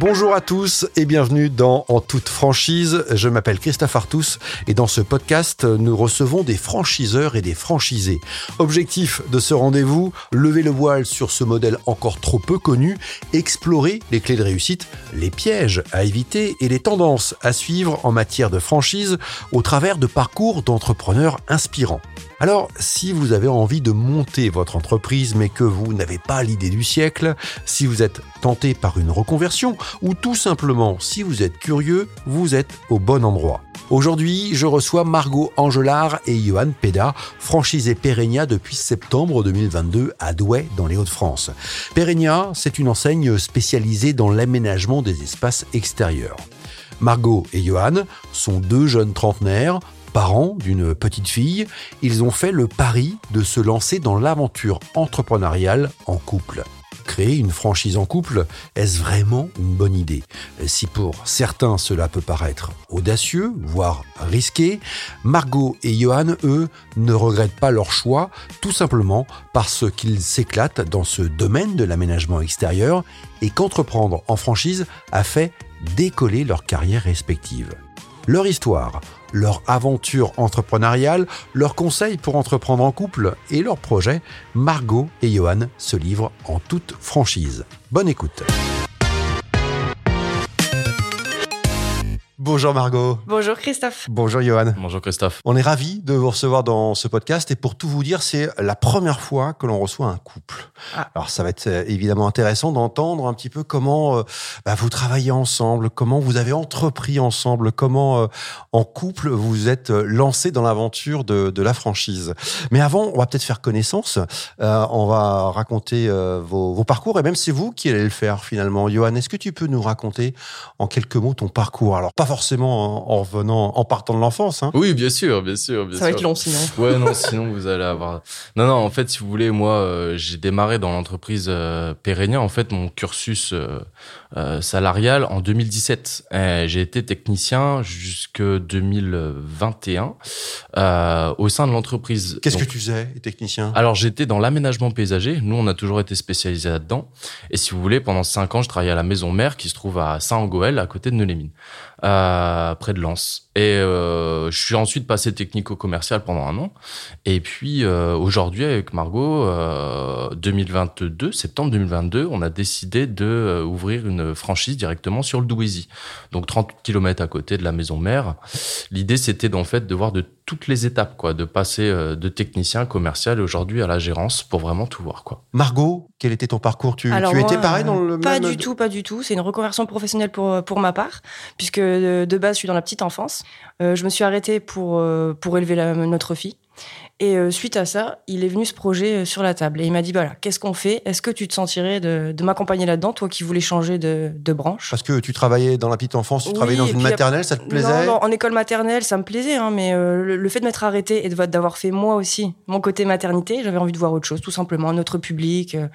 Bonjour à tous et bienvenue dans En toute franchise. Je m'appelle Christophe Artus et dans ce podcast, nous recevons des franchiseurs et des franchisés. Objectif de ce rendez-vous, lever le voile sur ce modèle encore trop peu connu, explorer les clés de réussite, les pièges à éviter et les tendances à suivre en matière de franchise au travers de parcours d'entrepreneurs inspirants. Alors, si vous avez envie de monter votre entreprise mais que vous n'avez pas l'idée du siècle, si vous êtes tenté par une reconversion ou tout simplement si vous êtes curieux, vous êtes au bon endroit. Aujourd'hui, je reçois Margot Angelard et Johan Peda, franchisés Peregna depuis septembre 2022 à Douai dans les Hauts-de-France. Peregna, c'est une enseigne spécialisée dans l'aménagement des espaces extérieurs. Margot et Johan sont deux jeunes trentenaires, parents d'une petite fille, ils ont fait le pari de se lancer dans l'aventure entrepreneuriale en couple. Créer une franchise en couple, est-ce vraiment une bonne idée? Si pour certains cela peut paraître audacieux, voire risqué, Margot et Johan, eux, ne regrettent pas leur choix, tout simplement parce qu'ils s'éclatent dans ce domaine de l'aménagement extérieur et qu'entreprendre en franchise a fait décoller leur carrière respective. Leur histoire, leur aventure entrepreneuriale, leurs conseils pour entreprendre en couple et leurs projets, Margot et Johan se livrent en toute franchise. Bonne écoute. Bonjour Margot. Bonjour Christophe. Bonjour Johan. Bonjour Christophe. On est ravis de vous recevoir dans ce podcast et pour tout vous dire, c'est la première fois que l'on reçoit un couple. Ah. Alors ça va être euh, évidemment intéressant d'entendre un petit peu comment euh, bah, vous travaillez ensemble, comment vous avez entrepris ensemble, comment euh, en couple vous êtes lancé dans l'aventure de, de la franchise. Mais avant, on va peut-être faire connaissance. Euh, on va raconter euh, vos, vos parcours et même c'est vous qui allez le faire finalement. Johan, est-ce que tu peux nous raconter en quelques mots ton parcours? Alors pas forcément en, en revenant, en partant de l'enfance. Hein. Oui, bien sûr, bien sûr, bien Ça va sûr. être long sinon. Ouais, non, sinon vous allez avoir. Non, non, en fait, si vous voulez, moi, euh, j'ai démarré dans l'entreprise euh, Pérénia, en fait, mon cursus euh, euh, salarial en 2017. Euh, j'ai été technicien jusque 2021 euh, au sein de l'entreprise. Qu'est-ce que tu faisais, technicien Alors j'étais dans l'aménagement paysager. Nous, on a toujours été spécialisé là-dedans. Et si vous voulez, pendant cinq ans, je travaillais à la maison mère qui se trouve à Saint-Angoël, à côté de Neulémine, euh, près de Lens. Et euh, je suis ensuite passé technico-commercial pendant un an. Et puis euh, aujourd'hui, avec Margot, euh, 2022, septembre 2022, on a décidé de euh, ouvrir une franchise directement sur le Douaisis, donc 30 km à côté de la maison mère. L'idée, c'était d'en fait de voir de toutes les étapes, quoi, de passer euh, de technicien commercial aujourd'hui à la gérance pour vraiment tout voir, quoi. Margot, quel était ton parcours? Tu, Alors tu moi, étais pareil dans le Pas même... du tout, pas du tout. C'est une reconversion professionnelle pour, pour ma part, puisque de, de base, je suis dans la petite enfance. Euh, je me suis arrêtée pour, euh, pour élever la- notre fille. Et euh, suite à ça, il est venu ce projet sur la table. Et il m'a dit, voilà, qu'est-ce qu'on fait? Est-ce que tu te sentirais de, de m'accompagner là-dedans, toi qui voulais changer de, de branche? Parce que tu travaillais dans la petite enfance, tu Oui, travaillais dans une maternelle, ça te plaisait? non, non, en école maternelle, ça me plaisait, hein, mais euh, le, le fait de m'être arrêtée et d'avoir fait moi aussi mon côté maternité, j'avais envie de voir autre chose, tout simplement, un autre public, euh,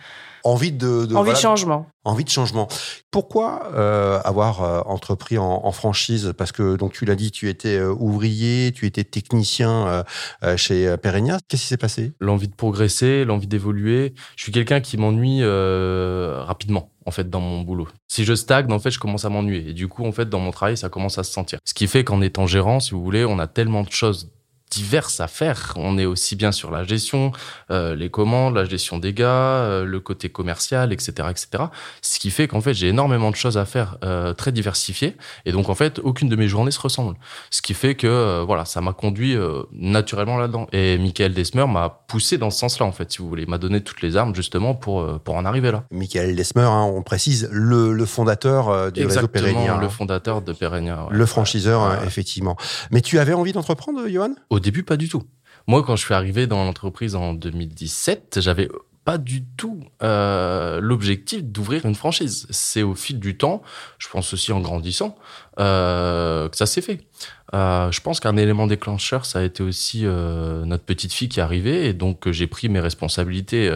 Envie de, de- envie voilà, de changement. envie de changement. Pourquoi euh, avoir euh, entrepris en, en franchise? Parce que donc tu l'as dit, tu étais euh, ouvrier, tu étais technicien euh, euh, chez Peregna. Qu'est-ce qui s'est passé? L'envie de progresser, l'envie d'évoluer. Je suis quelqu'un qui m'ennuie euh, rapidement. En fait, dans mon boulot. Si je stagne, en fait, je commence à m'ennuyer. Et du coup, en fait, dans mon travail, ça commence à se sentir. Ce qui fait qu'en étant gérant, si vous voulez, on a tellement de choses diverses à faire. On est aussi bien sur la gestion, euh, les commandes, la gestion des gars, euh, le côté commercial, etc., etc. Ce qui fait qu'en fait, j'ai énormément de choses à faire, euh, très diversifiées. Et donc, en fait, aucune de mes journées se ressemble. Ce qui fait que, euh, voilà, ça m'a conduit euh, naturellement là-dedans. Et Michael Desmer m'a poussé dans ce sens-là, en fait, si vous voulez. Il m'a donné toutes les armes, justement, pour, euh, pour en arriver là. Michael Desmer, hein, on précise, le, le fondateur du réseau. Exactement, le hein. fondateur de ouais. Le franchiseur, hein, ouais. effectivement. Mais tu avais envie d'entreprendre, Johan? Au début, pas du tout. Moi, quand je suis arrivé dans l'entreprise en 2017, j'avais pas du tout euh, l'objectif d'ouvrir une franchise. C'est au fil du temps, je pense aussi en grandissant, euh, que ça s'est fait. Euh, je pense qu'un élément déclencheur, ça a été aussi notre petite fille qui est arrivée, et donc j'ai pris mes responsabilités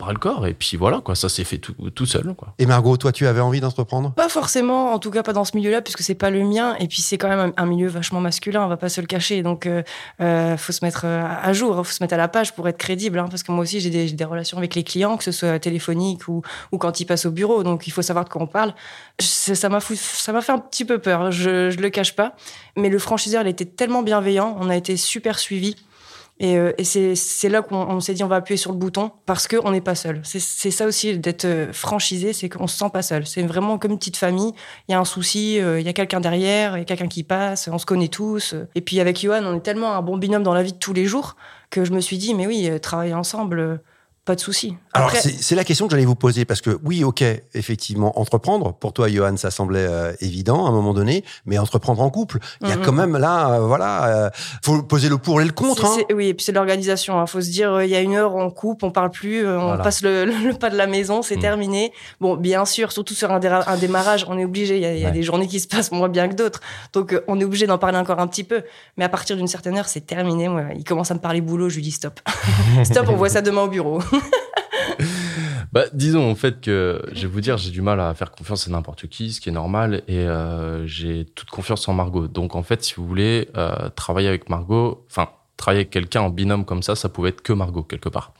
bras le corps. Et puis voilà, quoi, ça s'est fait tout, tout seul. Quoi. Et Margot, toi, tu avais envie d'entreprendre? Pas forcément, en tout cas pas dans ce milieu-là, puisque c'est pas le mien. Et puis c'est quand même un, milieu vachement masculin, on va pas se le cacher. Donc euh, euh faut se mettre euh, à jour, faut se mettre à la page pour être crédible. Hein, parce que moi aussi, j'ai des, des, relations avec les clients, que ce soit téléphonique ou, ou quand ils passent au bureau. Donc il faut savoir de quoi on parle. Ça m'a ça m'a fait un petit peu peur, je, je le cache pas. Mais le franchiseur, il était tellement bienveillant, on a été super suivis. Et, euh, c'est là qu'on s'est dit on va appuyer sur le bouton parce qu'on n'est pas seul. C'est ça aussi d'être euh, franchisé, c'est qu'on se sent pas seul. C'est vraiment comme une petite famille. Il y a un souci, euh, il y a quelqu'un derrière, il y a quelqu'un qui passe, on se connaît tous. Et puis avec Johan, on est tellement un bon binôme dans la vie de tous les jours que je me suis dit mais oui, travailler ensemble pas de souci. Alors, c'est la question que j'allais vous poser, parce que oui, ok, effectivement, entreprendre, pour toi, Johan, ça semblait euh, évident à un moment donné, mais entreprendre en couple, il y a quand même là, euh, voilà, euh, faut poser le pour et le contre. Hein. Oui, et puis c'est l'organisation. Il hein. faut se dire, il y a une heure, on coupe, on parle plus, on passe le, pas de la maison, c'est mm. terminé. Bon, bien sûr, surtout sur un, un démarrage, on est obligé, il y a, des journées qui se passent moins bien que d'autres, donc on est obligé d'en parler encore un petit peu. Mais à partir d'une certaine heure, c'est terminé. Moi, il commence à me parler boulot, je lui dis stop. stop, on voit ça demain au bureau. bah, disons en fait que je vais vous dire, j'ai du mal à faire confiance à n'importe qui, ce qui est normal, et euh, j'ai toute confiance en Margot. Donc en fait, si vous voulez euh, travailler avec Margot, enfin travailler avec quelqu'un en binôme comme ça, ça pouvait être que Margot quelque part.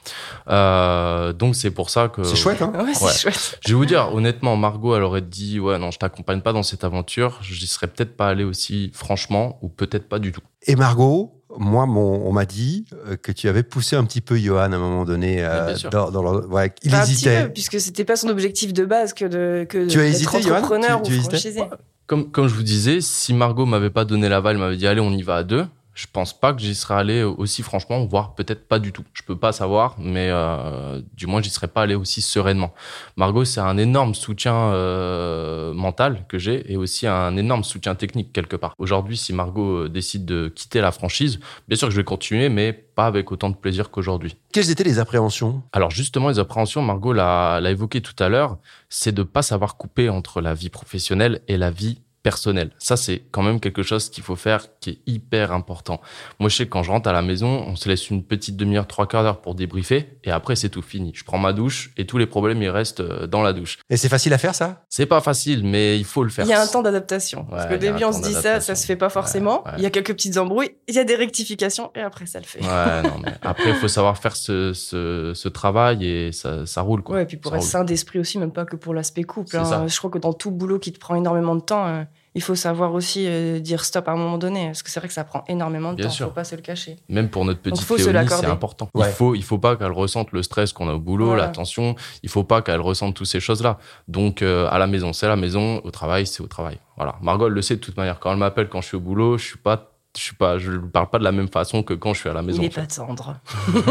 Euh, donc c'est pour ça que c'est chouette. Hein ouais, c'est chouette. Je vais vous dire honnêtement, Margot, elle aurait dit ouais non, je t'accompagne pas dans cette aventure, j'y serais peut-être pas allé aussi franchement, ou peut-être pas du tout. Et Margot, moi, on m'a dit euh, que tu avais poussé un petit peu Johan à un moment donné. Euh, dans, dans il hésitait. Un petit peu, puisque c'était pas son objectif de base que de que tu as hésité, entrepreneur tu, ou Comme, comme je vous disais, si Margot m'avait pas donné l'aval, m'avait dit allez, on y va à deux, je pense pas que j'y serais allé aussi franchement, voire peut-être pas du tout. Je peux pas savoir, mais euh, du moins j'y serais pas allé aussi sereinement. Margot, c'est un énorme soutien euh, mental que j'ai et aussi un énorme soutien technique quelque part. Aujourd'hui, si Margot euh, décide de quitter la franchise, bien sûr que je vais continuer, mais pas avec autant de plaisir qu'aujourd'hui. Quelles étaient les appréhensions? Alors justement, les appréhensions, Margot l'a évoqué tout à l'heure, c'est de pas savoir couper entre la vie professionnelle et la vie personnel. Ça, c'est quand même quelque chose qu'il faut faire qui est hyper important. Moi, je sais que quand je rentre à la maison, on se laisse une petite demi-heure, trois quarts d'heure pour débriefer et après, c'est tout fini. Je prends ma douche et tous les problèmes, ils restent euh, dans la douche. Et c'est facile à faire, ça? C'est pas facile, mais il faut le faire. Il y a un temps d'adaptation. Parce qu'au début, on se dit ça, ça se fait pas forcément. Il y a quelques petites embrouilles, il y a des rectifications et après, ça le fait. Ouais, non, mais après, il faut savoir faire ce, ce, ce, travail et ça, ça roule, quoi. Ouais, et puis pour être sain d'esprit aussi, même pas que pour l'aspect couple. Hein. Je crois que dans tout boulot qui te prend énormément de temps, euh, il faut savoir aussi euh, dire stop à un moment donné, parce que c'est vrai que ça prend énormément de temps, il ne faut pas se le cacher. Même pour notre petite Léonie, c'est important. Il faut, il faut pas qu'elle ressente le stress qu'on a au boulot, la tension, il faut pas qu'elle ressente toutes ces choses-là. Donc, euh, à la maison, c'est la maison, au travail, c'est au travail. Voilà. Margot, elle le sait de toute manière. Quand elle m'appelle quand je suis au boulot, je suis pas je suis pas, je ne parle pas de la même façon que quand je suis à la maison. Il est pas tendre.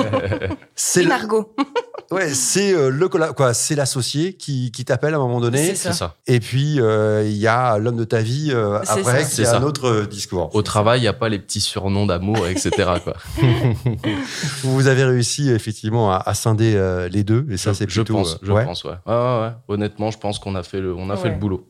c'est Margot. ouais, c'est euh, le quoi, c'est l'associé qui, qui t'appelle à un moment donné. C'est ça. Et puis euh, il y a l'homme de ta vie euh, après, c'est un autre discours. Au travail, il y a pas les petits surnoms d'amour, etc. quoi. Vous avez réussi effectivement à, scinder les deux, et ça c'est plutôt. Je pense, je pense, ouais. ouais, ouais. Honnêtement, je pense qu'on a fait le, on a fait le boulot.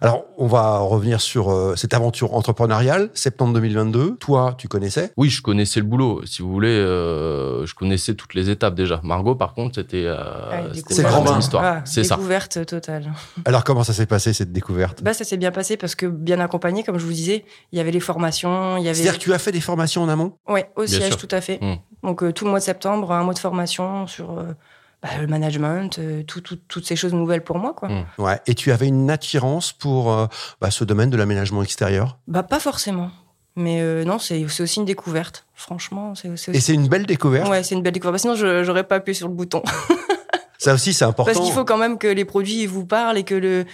Alors, on va revenir sur euh, cette aventure entrepreneuriale, septembre 2022. Toi, tu connaissais? Oui, je connaissais le boulot. Si vous voulez, euh, je connaissais toutes les étapes déjà. Margot, par contre, c'était euh, c'est grand histoire. Ah, c'est ça. Découverte totale. Alors, comment ça s'est passé cette découverte? Bah, ça s'est bien passé parce que bien accompagné, comme je vous disais, il y avait les formations, il y avait. C'est-à-dire que tu as fait des formations en amont? Oui, au siège, tout à fait. Hmm. Donc tout le mois de septembre, un mois de formation sur bah, le management, euh, toutes ces choses nouvelles pour moi. Quoi. Mmh. Ouais. Et tu avais une attirance pour euh, bah, ce domaine de l'aménagement extérieur? Bah, Pas forcément. Mais euh, non, c'est aussi une découverte. Franchement, c'est aussi... Et c'est une belle découverte? Ouais, c'est une belle découverte. Sinon, je n'aurais pas appuyé sur le bouton. Ça aussi, c'est important. Parce qu'il faut quand même que les produits vous parlent et que le,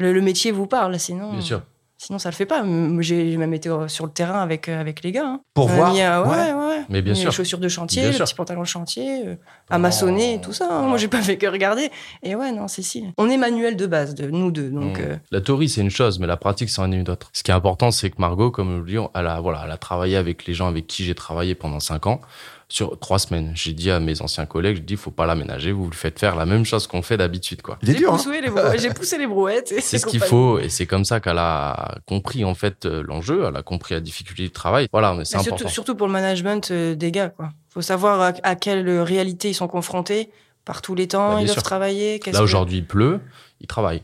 le, le métier vous parle. Sinon... Bien sûr. Sinon, ça le fait pas. J'ai même été sur le terrain avec, euh, avec les gars. Hein. Pour voir ouais, ouais, ouais. Mais bien sûr. Les chaussures de chantier, les petits pantalons de chantier, euh, à maçonner, tout ça. Hein. Moi, j'ai pas fait que regarder. Et ouais, non, c'est si. On est manuel de base, de nous deux. Donc, mmh. euh. La théorie, c'est une chose, mais la pratique, c'est une autre. Ce qui est important, c'est que Margot, comme je le dis, elle a, voilà, elle a travaillé avec les gens avec qui j'ai travaillé pendant cinq ans sur trois semaines. J'ai dit à mes anciens collègues, je dis, faut pas l'aménager, vous le faites faire la même chose qu'on fait d'habitude, quoi. J'ai hein. poussé, les poussé les brouettes. C'est ce qu'il faut, et c'est comme ça qu'elle a compris en fait euh, l'enjeu, elle a compris la difficulté du travail. Voilà, mais c'est important. Surtout pour le management euh, des gars, quoi. Faut savoir à, quelle réalité ils sont confrontés Par tous les temps, Bah, ils doivent sûr. travailler. qu'est-ce Là, que- aujourd'hui, il pleut, ils travaillent.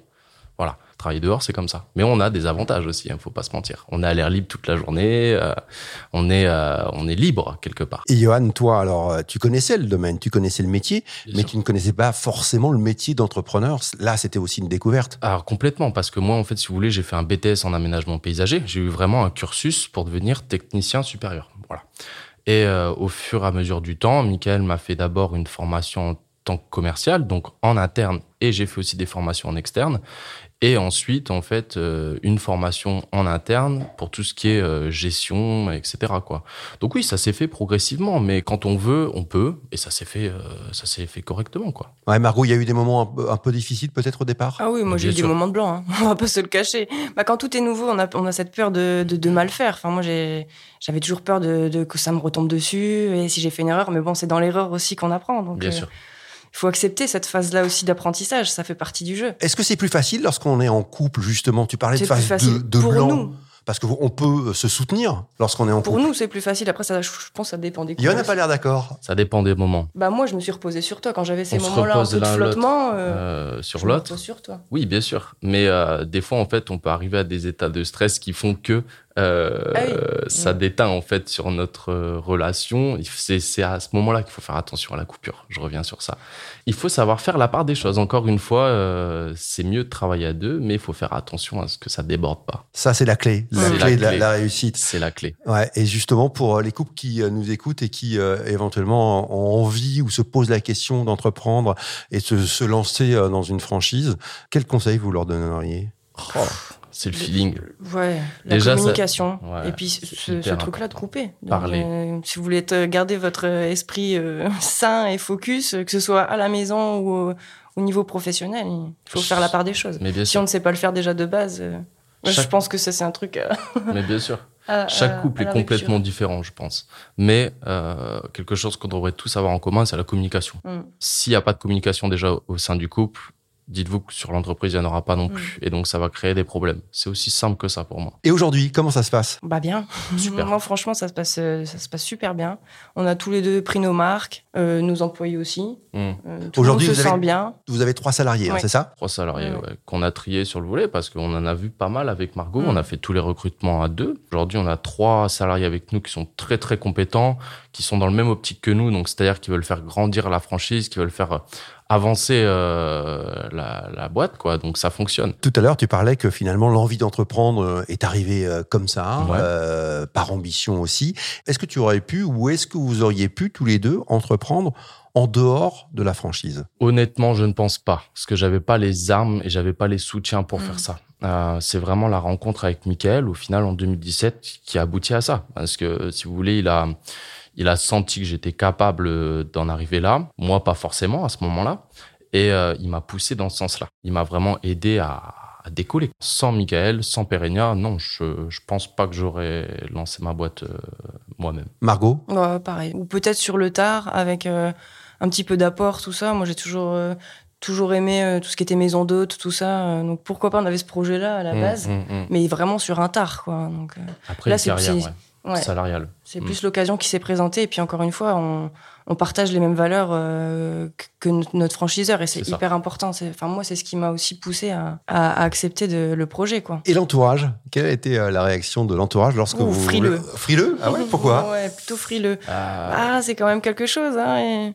Voilà. Travailler dehors, c'est comme ça. Mais on a des avantages aussi, il ne faut pas se mentir. On est à l'air libre toute la journée, euh, on, est, euh, on est libre quelque part. Et Johan, toi, alors, euh, tu connaissais le domaine, tu connaissais le métier, Bien mais sûr. tu ne connaissais pas forcément le métier d'entrepreneur. Là, c'était aussi une découverte. Alors complètement, parce que moi, en fait, si vous voulez, j'ai fait un BTS en aménagement paysager. J'ai eu vraiment un cursus pour devenir technicien supérieur. Voilà. Et euh, au fur et à mesure du temps, Michael m'a fait d'abord une formation tant que commercial, donc en interne, et j'ai fait aussi des formations en externe. Et ensuite, en fait, euh, une formation en interne pour tout ce qui est euh, gestion, etc. Quoi. Donc oui, ça s'est fait progressivement, mais quand on veut, on peut, et ça s'est fait, euh, ça s'est fait correctement, quoi. Ouais, Margot, il y a eu des moments un peu, un peu difficiles peut-être au départ? Ah oui, moi j'ai eu des moments de blanc, hein. on va pas se le cacher. Bah, quand tout est nouveau, on a, on a cette peur de, de, de mal faire. Enfin, moi j'ai- j'avais toujours peur de, de- que ça me retombe dessus et si j'ai fait une erreur, mais bon, c'est dans l'erreur aussi qu'on apprend. Donc, Bien euh, sûr. Il faut accepter cette phase-là aussi d'apprentissage, ça fait partie du jeu. Est-ce que c'est plus facile lorsqu'on est en couple, justement? Tu parlais de phase facile de, de pour blanc. nous. Parce qu'on peut se soutenir lorsqu'on est en Pour couple. nous, c'est plus facile. Après, ça, je pense que ça dépend des couples n'a pas l'air d'accord. Ça dépend des moments. Bah moi, je me suis reposée sur toi quand j'avais ces moments-là un repose peu de flottement. euh, Euh, sur je me l'autre. sur toi. Oui, bien sûr. Mais euh, des fois, en fait, on peut arriver à des états de stress qui font que euh, Ah oui. ça Mm. déteint en fait sur notre euh, relation. C'est à ce moment-là qu'il faut faire attention à la coupure. Je reviens sur ça. Il faut savoir faire la part des choses. Encore une fois, euh, c'est mieux de travailler à deux, mais il faut faire attention à ce que ça déborde pas. Ça, c'est la clé. La clé la de la, réussite. C'est la clé. Ouais, et justement, pour les couples qui nous écoutent et qui euh, éventuellement ont envie ou se posent la question d'entreprendre et se, se lancer dans une franchise, quels conseils vous leur donneriez? Oh, c'est le feeling. Ouais, la Déjà, ça- communication. Ouais, et puis ce, ce truc-là de couper. Donc, Parler. euh, si vous voulez garder votre esprit euh, sain et focus, euh, que ce soit à la maison ou au, au niveau professionnel, il faut faire la part des choses. Mais bien Si on sûr. ne sait pas le faire déjà de base, euh, je pense que ça c'est un truc. Mais bien sûr. à- Chaque couple est complètement rupture. différent, je pense. Mais euh, quelque chose qu'on devrait tous avoir en commun, c'est la communication. Mm. S'il n'y a pas de communication déjà au sein du couple, dites-vous que sur l'entreprise, il n'y en aura pas non Mm. plus. Et donc, ça va créer des problèmes. C'est aussi simple que ça pour moi. Et aujourd'hui, comment ça se passe? Bah bien. Super. Moi franchement ça se passe euh, ça se passe super bien. On a tous les deux pris nos marques, euh, nos employés aussi. Mm. Euh, Aujourd'hui, se vous avez- sent bien. Vous avez trois salariés, hein, c'est ça? Trois salariés Ouais. ouais, qu'on a triés sur le volet parce qu'on en a vu pas mal avec Margot. Mm. On a fait tous les recrutements à deux. Aujourd'hui, on a trois salariés avec nous qui sont très très compétents, qui sont dans le même optique que nous. Donc, c'est-à-dire qui veulent faire grandir la franchise, qui veulent faire euh, avancer euh, la, la boîte, quoi. Donc, ça fonctionne. Tout à l'heure, tu parlais que finalement l'envie d'entreprendre euh, est arrivée euh, comme ça, Ouais. euh, par ambition aussi. Est-ce que tu aurais pu ou est-ce que vous auriez pu tous les deux entreprendre en dehors de la franchise? Honnêtement, je ne pense pas, parce que j'avais pas les armes et j'avais pas les soutiens pour Mm. faire ça. Euh, c'est vraiment la rencontre avec Michael, au final, en 2017, qui a abouti à ça. Parce que, si vous voulez, il a, il a senti que j'étais capable euh, d'en arriver là. Moi, pas forcément à ce moment-là. Et euh, il m'a poussé dans ce sens-là. Il m'a vraiment aidé à, à décoller. Sans Michael, sans Perenia, non, je, je pense pas que j'aurais lancé ma boîte euh, moi-même. Margot? Ouais, pareil. Ou peut-être sur le tard, avec euh, un petit peu d'apport, tout ça. Moi, j'ai toujours, euh, toujours aimé euh, tout ce qui était maison d'hôte, tout ça. Euh, donc, pourquoi pas, on avait ce projet-là à la Mm, base. mm, mm. Mais vraiment sur un tard, quoi. Donc, euh, Après, Là, c'est- ouais, ouais. salariale. c'est Mm. plus l'occasion qui s'est présentée. Et puis, encore une fois, on, on partage les mêmes valeurs euh, que- notre- franchiseur. Et c'est ça. hyper important. C'est- Enfin, moi, c'est ce qui m'a aussi poussé à, à- à accepter de- le projet, quoi. Et l'entourage Quelle a été euh, la réaction de l'entourage lorsque Ouh, vous... frileux. Frileux Ah ouais Pourquoi Ouais, plutôt frileux. Ah, Ah, c'est quand même quelque chose, hein, et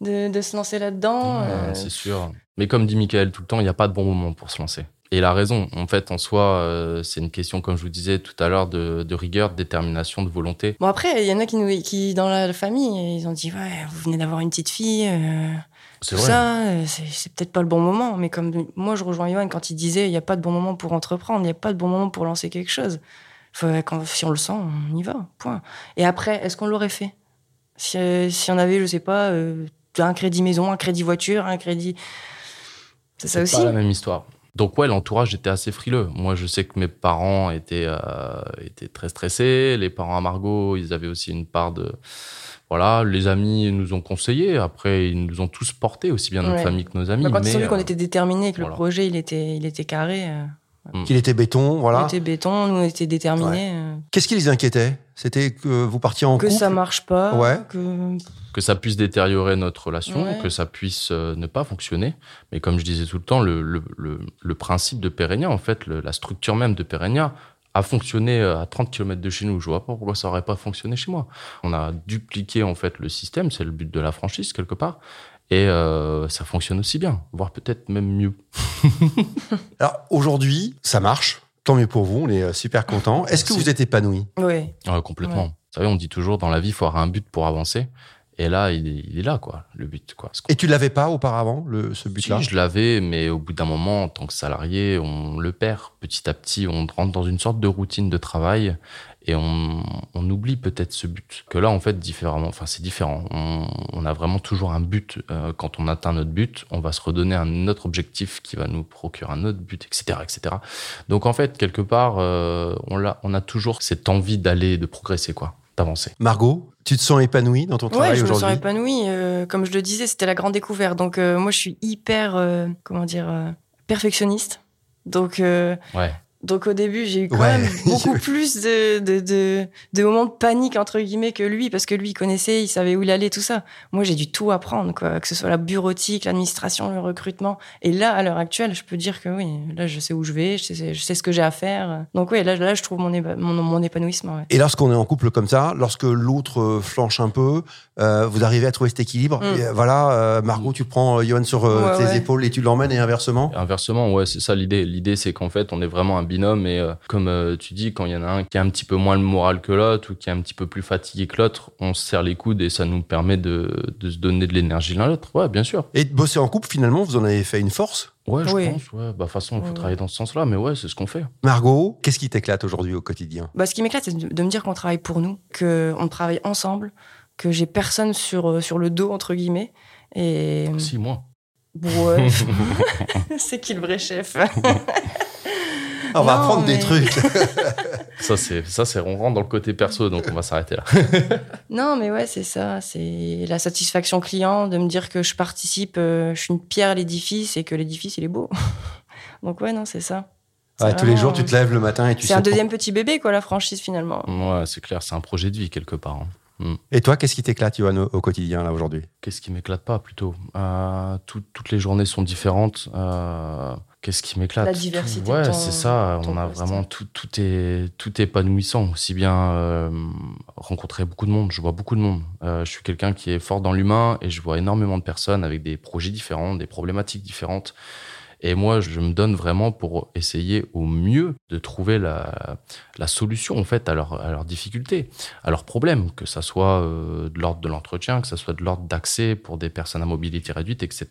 de, de se lancer là-dedans. Ouais, euh, C'est sûr. Mais comme dit Michael tout le temps, il n'y a pas de bon moment pour se lancer. Et il a raison. En fait, en soi, euh, c'est une question, comme je vous disais tout à l'heure, de, de rigueur, de détermination, de volonté. Bon, après, il y en a qui, nous, qui, dans la famille, ils ont dit Ouais, vous venez d'avoir une petite fille, euh, C'est tout vrai. ça, euh, c'est c'est peut-être pas le bon moment. Mais comme moi, je rejoins Johan quand il disait Il n'y a pas de bon moment pour entreprendre, il n'y a pas de bon moment pour lancer quelque chose. Faut, quand, si on le sent, on y va, point. Et après, est-ce qu'on l'aurait fait? Si, euh, si on avait, je sais pas, un crédit maison, un crédit voiture, un crédit. C'est ça C'est aussi pas la même histoire. Donc ouais, l'entourage était assez frileux. Moi, je sais que mes parents étaient, euh, étaient très stressés. Les parents à Margot, ils avaient aussi une part de... Voilà, les amis nous ont conseillé. Après, ils nous ont tous portés, aussi bien notre famille que nos amis. Bah, quand ils ont mais, vu qu'on euh, était déterminés, que voilà. le projet il était, il était carré, Qu'il était béton, On voilà. était béton, nous on était déterminés. euh, Qu'est-ce qui les inquiétait? C'était que vous partiez en que couple? ça marche pas. Ouais. Que... que ça puisse détériorer notre relation, Ouais. que ça puisse euh, ne pas fonctionner. Mais comme je disais tout le temps, le, le, le, le principe de Pérénia, en fait, le- la structure même de Pérénia, a fonctionné euh, à 30 km de chez nous. Je vois pas pourquoi ça aurait pas fonctionné chez moi. On a dupliqué en fait le système, c'est le but de la franchise quelque part, et euh, ça fonctionne aussi bien, voire peut-être même mieux. Alors aujourd'hui, ça marche. Tant mieux pour vous, on est euh, super contents. Est-ce que vous êtes épanoui? Ouais, complètement. Ouais. Vous savez, on dit toujours dans la vie, il faut avoir un but pour avancer. Et là, il est, il est là, quoi, le but. Quoi. Et tu l'avais pas auparavant, le, ce but-là? Si, je l'avais, mais au bout d'un moment, en tant que salarié, on le perd. Petit à petit, on rentre dans une sorte de routine de travail et on, on oublie peut-être ce but. Que là, en fait, différemment, enfin, c'est différent. On, on a vraiment toujours un but. Euh, quand on atteint notre but, on va se redonner un autre objectif qui va nous procurer un autre but, etc., etc. Donc, en fait, quelque part, euh, on, l'a- on a toujours cette envie d'aller, de progresser, quoi, d'avancer. Margot, tu te sens épanouie dans ton Ouais, travail je me sens aujourd'hui? épanouie. euh, comme je le disais, c'était la grande découverte. Donc, euh, moi, je suis hyper, euh, comment dire, euh, perfectionniste. Donc, euh, Ouais. Donc, au début, j'ai eu quand Ouais. même beaucoup plus de, de, de, de moments de panique, entre guillemets, que lui, parce que lui, il connaissait, il savait où il allait, tout ça. Moi, j'ai dû tout apprendre, quoi, que ce soit la bureautique, l'administration, le recrutement. Et là, à l'heure actuelle, je peux dire que oui, là, je sais où je vais, je sais, je sais ce que j'ai à faire. Donc, oui, là, là, je trouve mon, épa- mon, mon épanouissement. ouais. Et lorsqu'on est en couple comme ça, lorsque l'autre euh, flanche un peu, euh, vous arrivez à trouver cet équilibre. Mm. Et, euh, voilà, euh, Margot, tu prends Johan sur euh, Ouais, tes ouais. épaules et tu l'emmènes et inversement? Inversement, ouais, c'est ça l'idée. L'idée, c'est qu'en fait, on est vraiment un binôme et euh, comme euh, tu dis, quand il y en a un qui a un petit peu moins le moral que l'autre ou qui est un petit peu plus fatigué que l'autre, on se serre les coudes et ça nous permet de, de se donner de l'énergie l'un l'autre. Ouais, bien sûr. Et de bosser en couple, finalement, vous en avez fait une force? Ouais, je Oui. pense. Ouais, bah, de toute façon, il faut Ouais, travailler dans ce sens-là, mais ouais, c'est ce qu'on fait. Margot, qu'est-ce qui t'éclate aujourd'hui au quotidien? Bah, ce qui m'éclate, c'est de, de me dire qu'on travaille pour nous, qu'on travaille ensemble, que j'ai personne sur, euh, sur le dos, entre guillemets. Et. Si, moi. Ouais. c'est qui le vrai chef? On va Non, apprendre des trucs. ça, c'est, ça, c'est, on rentre dans le côté perso, donc on va s'arrêter là. Non, mais ouais, c'est ça. C'est la satisfaction client de me dire que je participe, euh, je suis une pierre à l'édifice et que l'édifice, il est beau. Donc, ouais, non, c'est ça. C'est Ouais, tous les jours, tu te lèves le matin et tu C'est sais. un deuxième petit bébé, quoi, la franchise, finalement. Ouais, c'est clair, c'est un projet de vie quelque part. hein. Et toi, qu'est-ce qui t'éclate, Johan, au, au quotidien, là, aujourd'hui? Qu'est-ce qui m'éclate pas plutôt? Euh, tout- Toutes les journées sont différentes. Euh, Qu'est-ce qui m'éclate? La diversité Tout- Ouais, ton- c'est ça. On a poste. vraiment tout, tout est tout est épanouissant. Aussi bien euh, rencontrer beaucoup de monde. Je vois beaucoup de monde. Euh, je suis quelqu'un qui est fort dans l'humain et je vois énormément de personnes avec des projets différents, des problématiques différentes. Et moi, je me donne vraiment pour essayer au mieux de trouver la, la solution en fait à, leur, à leurs difficultés, à leurs problèmes, que ça soit euh, de l'ordre de l'entretien, que ça soit de l'ordre d'accès pour des personnes à mobilité réduite, etc.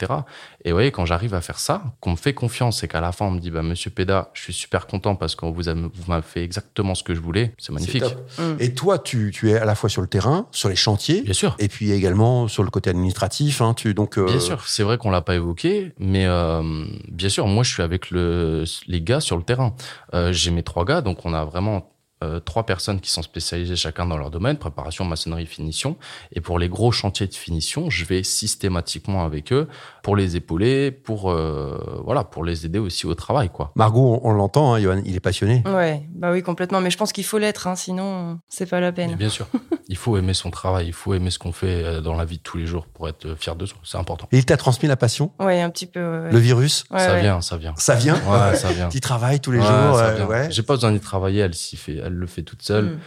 Et vous voyez, quand j'arrive à faire ça, qu'on me fait confiance et qu'à la fin on me dit, bah, Monsieur Péda, je suis super content parce que vous, avez- vous m'avez fait exactement ce que je voulais, c'est magnifique. Mm. Et toi, tu, tu es à la fois sur le terrain, sur les chantiers, Bien sûr. et puis également sur le côté administratif. Hein, tu, donc, euh, Bien sûr, c'est vrai qu'on l'a pas évoqué, mais euh, bien sûr, moi je suis avec le, les gars sur le terrain. Euh, J'ai mes trois gars, donc on a vraiment euh, trois personnes qui sont spécialisées chacun dans leur domaine, préparation, maçonnerie, finition. Et pour les gros chantiers de finition, je vais systématiquement avec eux pour les épauler, pour euh, voilà, pour les aider aussi au travail, quoi. Margot, on, on l'entend, hein, Johan, il est passionné. Ouais, bah oui, complètement. Mais je pense qu'il faut l'être, hein, sinon, c'est pas la Mais peine. bien sûr, il faut aimer son travail, il faut aimer ce qu'on fait euh, dans la vie de tous les jours pour être euh, fier de soi. C'est important. Et il t'a transmis la passion, Ouais, un petit peu. ouais, le virus. Ouais, ça ouais. vient, ça vient. Ça vient Ouais, ça vient. Tu travailles tous les Ouais, jours. ça euh. J'ai pas besoin d'y travailler, elle s'y fait, elle le fait toute seule. Mm.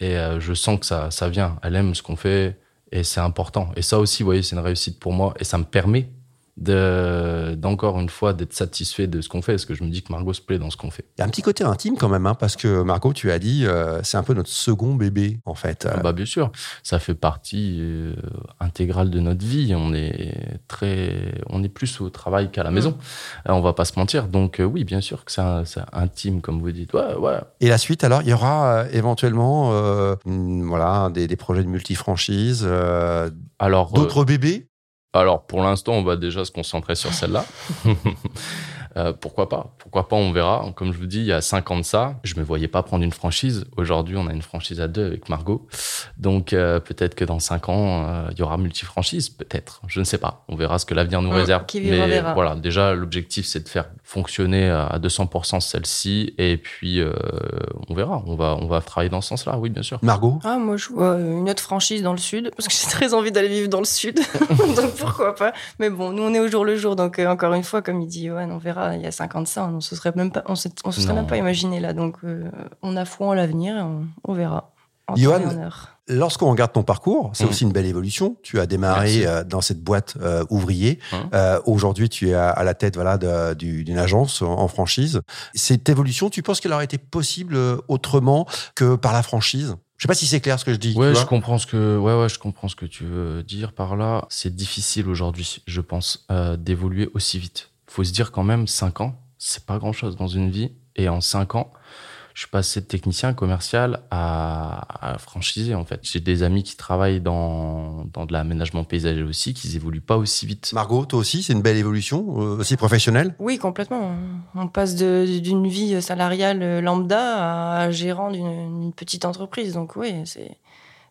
Et euh, je sens que ça, ça vient. Elle aime ce qu'on fait et c'est important. Et ça aussi, vous voyez, c'est une réussite pour moi et ça me permet de, d'encore une fois d'être satisfait de ce qu'on fait parce que je me dis que Margot se plaît dans ce qu'on fait. Il y a un petit côté intime quand même, hein, parce que Margot, tu as dit, euh, c'est un peu notre second bébé, en fait. Euh, Bah bien sûr, ça fait partie euh, intégrale de notre vie. On est très, on est plus au travail qu'à la maison. Euh, on va pas se mentir. Donc euh, oui, bien sûr que c'est, intime comme vous dites. Ouais, ouais. Et la suite, alors, il y aura éventuellement voilà, des, des projets de multifranchise, euh, Alors d'autres bébés? Alors, pour l'instant, on va déjà se concentrer sur celle-là. Euh, pourquoi pas? Pourquoi pas On verra. Comme je vous dis, il y a cinq ans de ça, je me voyais pas prendre une franchise. Aujourd'hui, on a une franchise à deux avec Margot. Donc euh, peut-être que dans cinq ans, euh, il y aura multi-franchise. Peut-être. Je ne sais pas. On verra ce que l'avenir nous Mm, réserve. qui Mais verra. voilà, déjà, l'objectif, c'est de faire fonctionner à 200% celle-ci. Et puis, euh, on verra. On va, on va travailler dans ce sens-là. Oui, bien sûr. Margot? Ah, moi, je vois une autre franchise dans le sud, parce que j'ai très envie d'aller vivre dans le sud. donc pourquoi pas? Mais bon, nous, on est au jour le jour. Donc, euh, encore une fois, comme il dit, ouais, on verra, il y a 50 ça, on se serait même pas, on se, on se serait Non. même pas imaginé là. Donc, euh, on a foi en l'avenir et on, on verra. En Johan. Lorsqu'on regarde ton parcours, c'est Mhm. aussi une belle évolution. Tu as démarré euh, dans cette boîte euh, ouvrier. Mhm. Euh, Aujourd'hui, tu es à, à la tête voilà, d'une agence en, en franchise. Cette évolution, tu penses qu'elle aurait été possible euh, autrement que par la franchise? Je sais pas si c'est clair ce que je dis. Ouais, je comprends ce que, ouais, ouais, je comprends ce que tu veux dire par là. C'est difficile aujourd'hui, je pense, d'évoluer aussi vite. Faut se dire quand même, 5 ans, c'est pas grand chose dans une vie. Et en 5 ans, je suis passé de technicien commercial à, à franchisé, en fait. J'ai des amis qui travaillent dans, dans de l'aménagement paysager aussi, qui évoluent pas aussi vite. Margot, toi aussi, c'est une belle évolution, euh, aussi professionnelle? Oui, complètement. On passe de- d'une vie salariale lambda à gérant d'une petite entreprise. Donc oui, c'est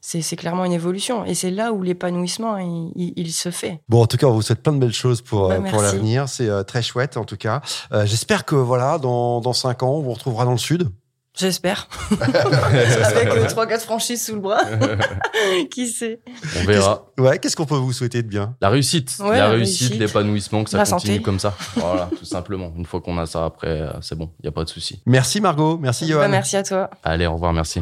c'est c'est clairement une évolution. Et c'est là où l'épanouissement, il, il- il se fait. Bon, en tout cas, on vous souhaite plein de belles choses pour, Bah, euh, pour l'avenir. C'est euh, très chouette, en tout cas. Euh, J'espère que voilà, dans, dans cinq ans, on vous retrouvera dans le sud. J'espère. Avec euh, 3-4 franchises sous le bras. Qui sait On verra. Ouais, qu'est-ce qu'on peut vous souhaiter de bien? La réussite, Ouais, la, la réussite, réussite. l'épanouissement, que ça La continue santé. comme ça. Voilà, tout simplement. Une fois qu'on a ça, après, euh, c'est bon, il n'y a pas de souci. Merci Margot, merci Johan. Bah, Merci à toi. Allez, au revoir, merci.